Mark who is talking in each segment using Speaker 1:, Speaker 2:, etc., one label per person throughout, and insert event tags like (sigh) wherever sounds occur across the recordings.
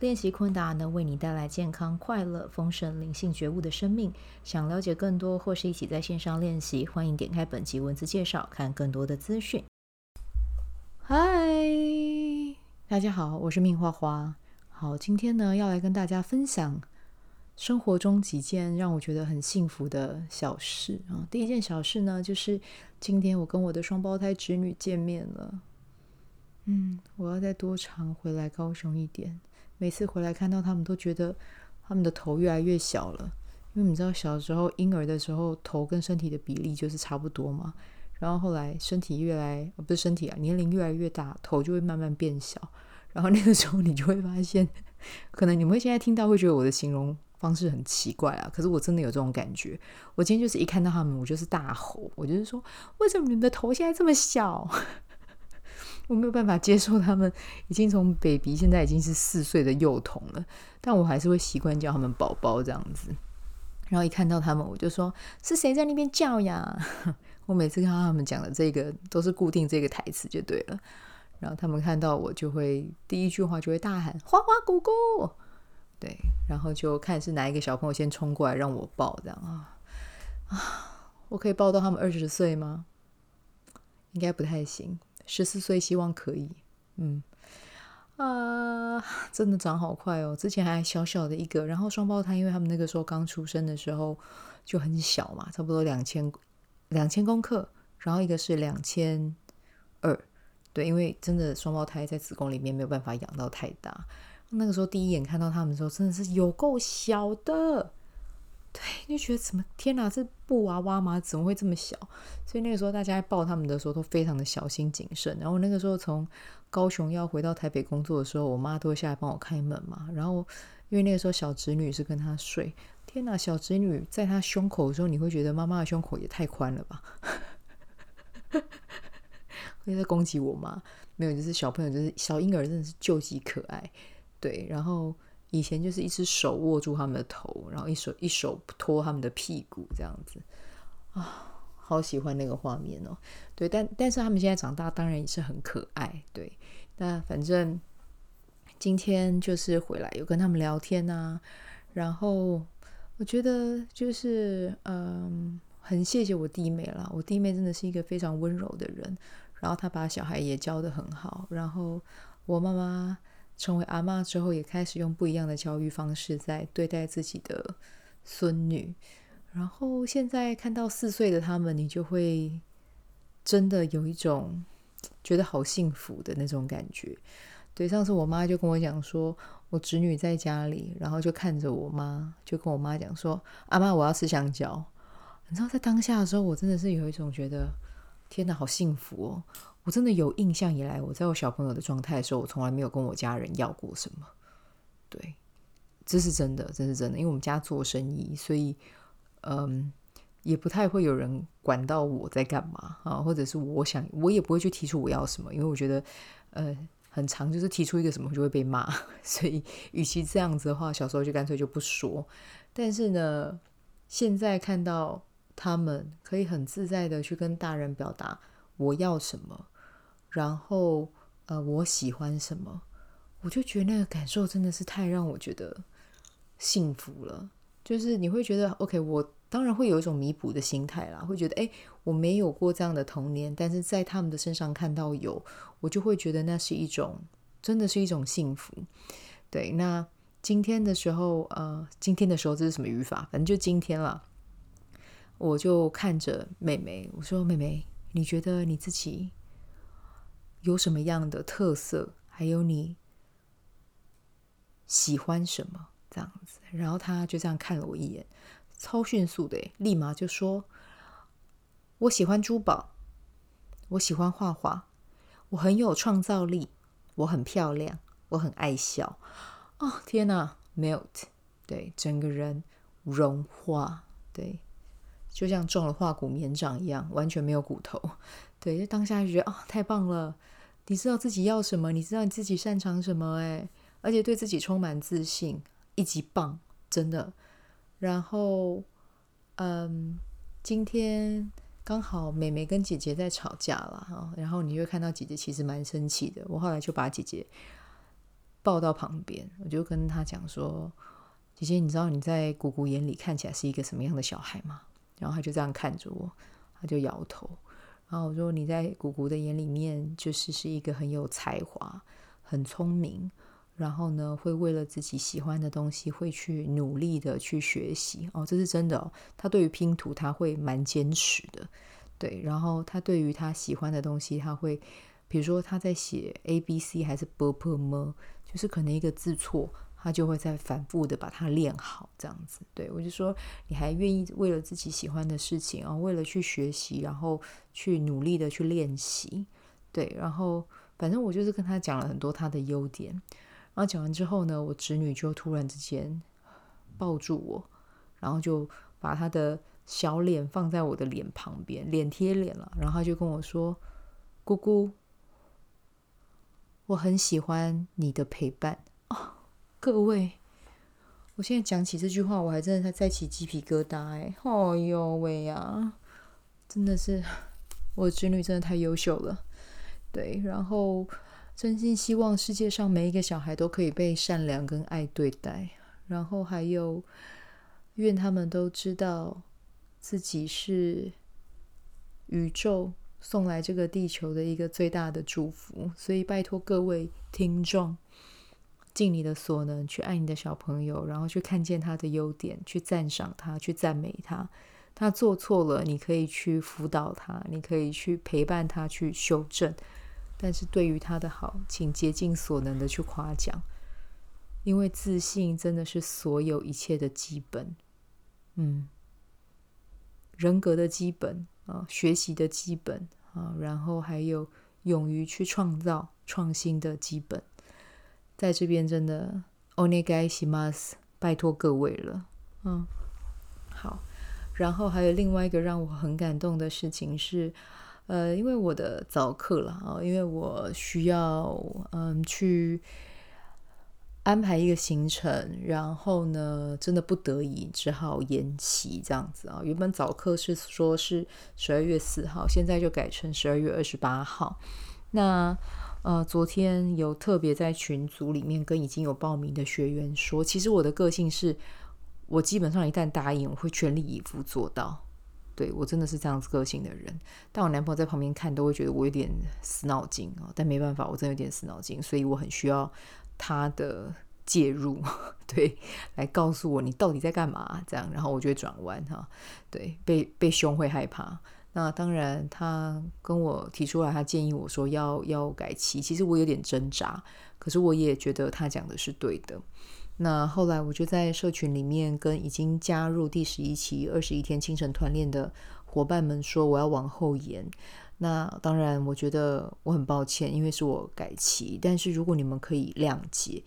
Speaker 1: 练习昆达能为你带来健康、快乐、丰盛、灵性觉悟的生命。想了解更多，或是一起在线上练习，欢迎点开本集文字介绍，看更多的资讯。嗨，大家好，我是命花花。好，今天呢要来跟大家分享生活中几件让我觉得很幸福的小事啊。第一件小事呢，就是今天我跟我的双胞胎侄女见面了。嗯，我要再多常回来高雄一点。每次回来看到他们，都觉得他们的头越来越小了。因为你知道，小时候婴儿的时候，头跟身体的比例就是差不多嘛。然后后来身体越来，不是身体啊，年龄越来越大，头就会慢慢变小。然后那个时候你就会发现，可能你们现在听到会觉得我的形容方式很奇怪啊。可是我真的有这种感觉。我今天就是一看到他们，我就是大吼，我就是说，为什么你们的头现在这么小？我没有办法接受他们已经从 baby 现在已经是四岁的幼童了，但我还是会习惯叫他们宝宝这样子。然后一看到他们，我就说：“是谁在那边叫呀？” (laughs) 我每次看到他们讲的这个都是固定这个台词就对了。然后他们看到我就会第一句话就会大喊“花花姑姑”，对，然后就看是哪一个小朋友先冲过来让我抱这样啊啊！我可以抱到他们二十岁吗？应该不太行。十四岁，希望可以。嗯啊，(laughs) 真的长好快哦！之前还小小的一个，然后双胞胎，因为他们那个时候刚出生的时候就很小嘛，差不多两千两千公克，然后一个是两千二，对，因为真的双胞胎在子宫里面没有办法养到太大。那个时候第一眼看到他们的时候，真的是有够小的。对，就觉得怎么天哪，这布娃娃吗？怎么会这么小？所以那个时候大家抱他们的时候都非常的小心谨慎。然后那个时候从高雄要回到台北工作的时候，我妈都会下来帮我开门嘛。然后因为那个时候小侄女是跟她睡，天哪，小侄女在她胸口的时候，你会觉得妈妈的胸口也太宽了吧？(laughs) 会在攻击我妈？没有，就是小朋友，就是小婴儿，真的是救急可爱。对，然后。以前就是一只手握住他们的头，然后一手一手托他们的屁股，这样子啊，好喜欢那个画面哦。对，但但是他们现在长大，当然也是很可爱。对，那反正今天就是回来有跟他们聊天啊，然后我觉得就是嗯，很谢谢我弟妹啦。我弟妹真的是一个非常温柔的人，然后她把小孩也教得很好，然后我妈妈。成为阿嬷之后，也开始用不一样的教育方式在对待自己的孙女。然后现在看到四岁的他们，你就会真的有一种觉得好幸福的那种感觉。对，上次我妈就跟我讲说，我侄女在家里，然后就看着我妈，就跟我妈讲说：“阿嬷，我要吃香蕉。”你知道，在当下的时候，我真的是有一种觉得，天哪，好幸福哦！我真的有印象以来，我在我小朋友的状态的时候，我从来没有跟我家人要过什么。对，这是真的，这是真的。因为我们家做生意，所以嗯，也不太会有人管到我在干嘛啊，或者是我想，我也不会去提出我要什么，因为我觉得呃，很长就是提出一个什么就会被骂，(laughs) 所以与其这样子的话，小时候就干脆就不说。但是呢，现在看到他们可以很自在的去跟大人表达我要什么。然后，呃，我喜欢什么，我就觉得那个感受真的是太让我觉得幸福了。就是你会觉得，OK，我当然会有一种弥补的心态啦，会觉得，哎，我没有过这样的童年，但是在他们的身上看到有，我就会觉得那是一种，真的是一种幸福。对，那今天的时候，呃，今天的时候这是什么语法？反正就今天了，我就看着妹妹，我说：“妹妹，你觉得你自己？”有什么样的特色？还有你喜欢什么？这样子，然后他就这样看了我一眼，超迅速的，立马就说：“我喜欢珠宝，我喜欢画画，我很有创造力，我很漂亮，我很爱笑。”哦，天哪，melt，对，整个人融化，对，就像中了化骨绵掌一样，完全没有骨头。对，当下就觉得啊、哦，太棒了！你知道自己要什么，你知道你自己擅长什么，哎，而且对自己充满自信，一级棒，真的。然后，嗯，今天刚好妹妹跟姐姐在吵架了哈，然后你就看到姐姐其实蛮生气的。我后来就把姐姐抱到旁边，我就跟她讲说：“姐姐，你知道你在姑姑眼里看起来是一个什么样的小孩吗？”然后他就这样看着我，他就摇头。然后我说：“你在姑姑的眼里面，就是是一个很有才华、很聪明，然后呢，会为了自己喜欢的东西，会去努力的去学习。哦，这是真的。他对于拼图，他会蛮坚持的，对。然后他对于他喜欢的东西，他会，比如说他在写 A B C 还是 B P M，就是可能一个字错。”他就会再反复的把它练好，这样子。对，我就说，你还愿意为了自己喜欢的事情啊，为了去学习，然后去努力的去练习。对，然后反正我就是跟他讲了很多他的优点。然后讲完之后呢，我侄女就突然之间抱住我，然后就把他的小脸放在我的脸旁边，脸贴脸了。然后他就跟我说：“姑姑，我很喜欢你的陪伴。”各位，我现在讲起这句话，我还真的在起鸡皮疙瘩哎！哦哟喂呀，真的是我侄女真的太优秀了，对，然后真心希望世界上每一个小孩都可以被善良跟爱对待，然后还有愿他们都知道自己是宇宙送来这个地球的一个最大的祝福，所以拜托各位听众。尽你的所能去爱你的小朋友，然后去看见他的优点，去赞赏他，去赞美他。他做错了，你可以去辅导他，你可以去陪伴他去修正。但是对于他的好，请竭尽所能的去夸奖，因为自信真的是所有一切的基本。嗯，人格的基本啊，学习的基本啊，然后还有勇于去创造创新的基本。在这边真的お愿いします，拜托各位了。嗯，好。然后还有另外一个让我很感动的事情是，呃，因为我的早课了啊，因为我需要嗯去安排一个行程，然后呢，真的不得已只好延期这样子啊。原本早课是说是十二月四号，现在就改成十二月二十八号。那 呃，昨天有特别在群组里面跟已经有报名的学员说，其实我的个性是，我基本上一旦答应，我会全力以赴做到。对，我真的是这样子个性的人。但我男朋友在旁边看都会觉得我有点死脑筋啊，但没办法，我真有点死脑筋，所以我很需要他的介入，(laughs) 对，来告诉我你到底在干嘛，这样，然后我就会转弯哈。对，被被凶会害怕。那当然，他跟我提出来，他建议我说要要改期。其实我有点挣扎，可是我也觉得他讲的是对的。那后来我就在社群里面跟已经加入第十一期二十一天清晨团练的伙伴们说，我要往后延。那当然，我觉得我很抱歉，因为是我改期。但是如果你们可以谅解。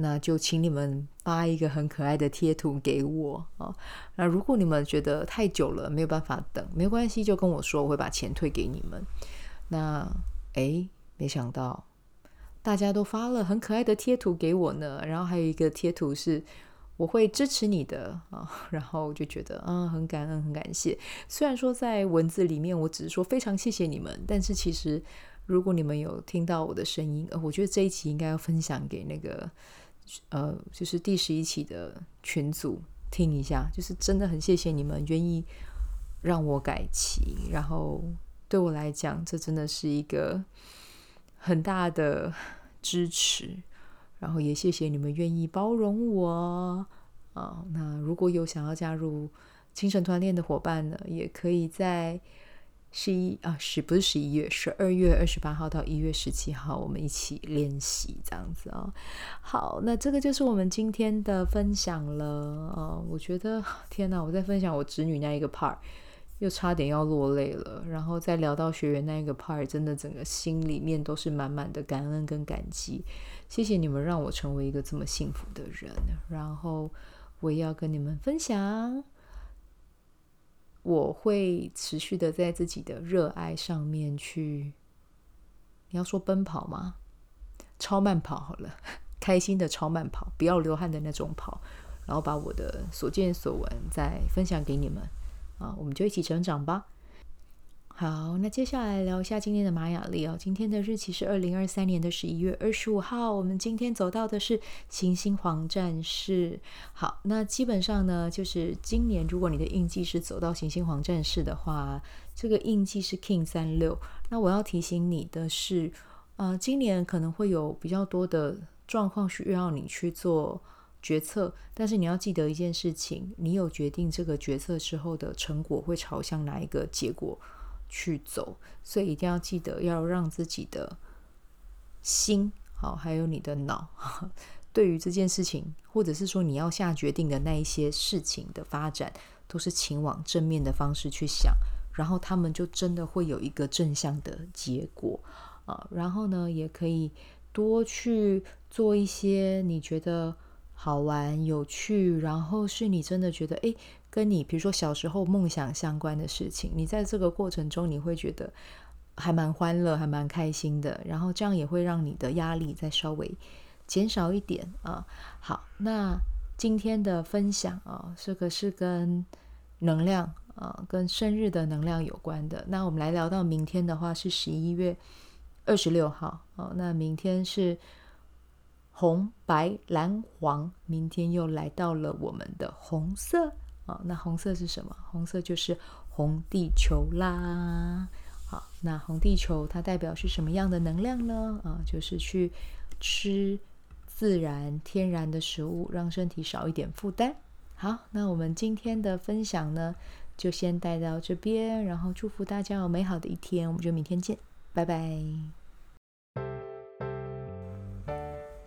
Speaker 1: 那就请你们发一个很可爱的贴图给我啊！那如果你们觉得太久了没有办法等，没关系，就跟我说，我会把钱退给你们。那诶，没想到大家都发了很可爱的贴图给我呢，然后还有一个贴图是我会支持你的啊，(laughs) 然后我就觉得啊，很感恩，很感谢。虽然说在文字里面我只是说非常谢谢你们，但是其实如果你们有听到我的声音，呃，我觉得这一期应该要分享给那个。呃，就是第十一期的群组听一下，就是真的很谢谢你们愿意让我改期，然后对我来讲，这真的是一个很大的支持，然后也谢谢你们愿意包容我啊，那如果有想要加入清晨团练的伙伴呢，也可以在。十一啊，是不是十一月？十二月二十八号到一月十七号，我们一起练习这样子啊、哦。好，那这个就是我们今天的分享了。哦，我觉得天哪，我在分享我侄女那一个 part，又差点要落泪了。然后再聊到学员那一个 part，真的整个心里面都是满满的感恩跟感激。谢谢你们让我成为一个这么幸福的人。然后我也要跟你们分享。我会持续的在自己的热爱上面去，你要说奔跑吗？超慢跑好了，(laughs) 开心的超慢跑，不要流汗的那种跑，然后把我的所见所闻再分享给你们啊，我们就一起成长吧。好，那接下来聊一下今天的玛雅历哦。今天的日期是二零二三年的十一月二十五号。我们今天走到的是行星黄战士。好，那基本上呢，就是今年如果你的印记是走到行星黄战士的话，这个印记是 King 三六。那我要提醒你的是，呃，今年可能会有比较多的状况需要你去做决策，但是你要记得一件事情，你有决定这个决策之后的成果会朝向哪一个结果去走，所以一定要记得要让自己的心好，还有你的脑，(laughs) 对于这件事情，或者是说你要下决定的那一些事情的发展，都是请往正面的方式去想，然后他们就真的会有一个正向的结果啊。然后呢，也可以多去做一些你觉得好玩、有趣，然后是你真的觉得诶。跟你比如说小时候梦想相关的事情，你在这个过程中你会觉得还蛮欢乐，还蛮开心的，然后这样也会让你的压力再稍微减少一点啊。好，那今天的分享啊，这个是跟能量啊，跟生日的能量有关的。那我们来聊到明天的话是十一月二十六号啊，那明天是红白蓝黄，明天又来到了我们的红色。好，那红色是什么？红色就是红地球啦。好，那红地球它代表是什么样的能量呢？啊，就是去吃自然天然的食物，让身体少一点负担。好，那我们今天的分享呢，就先带到这边，然后祝福大家有美好的一天，我们就明天见，拜拜。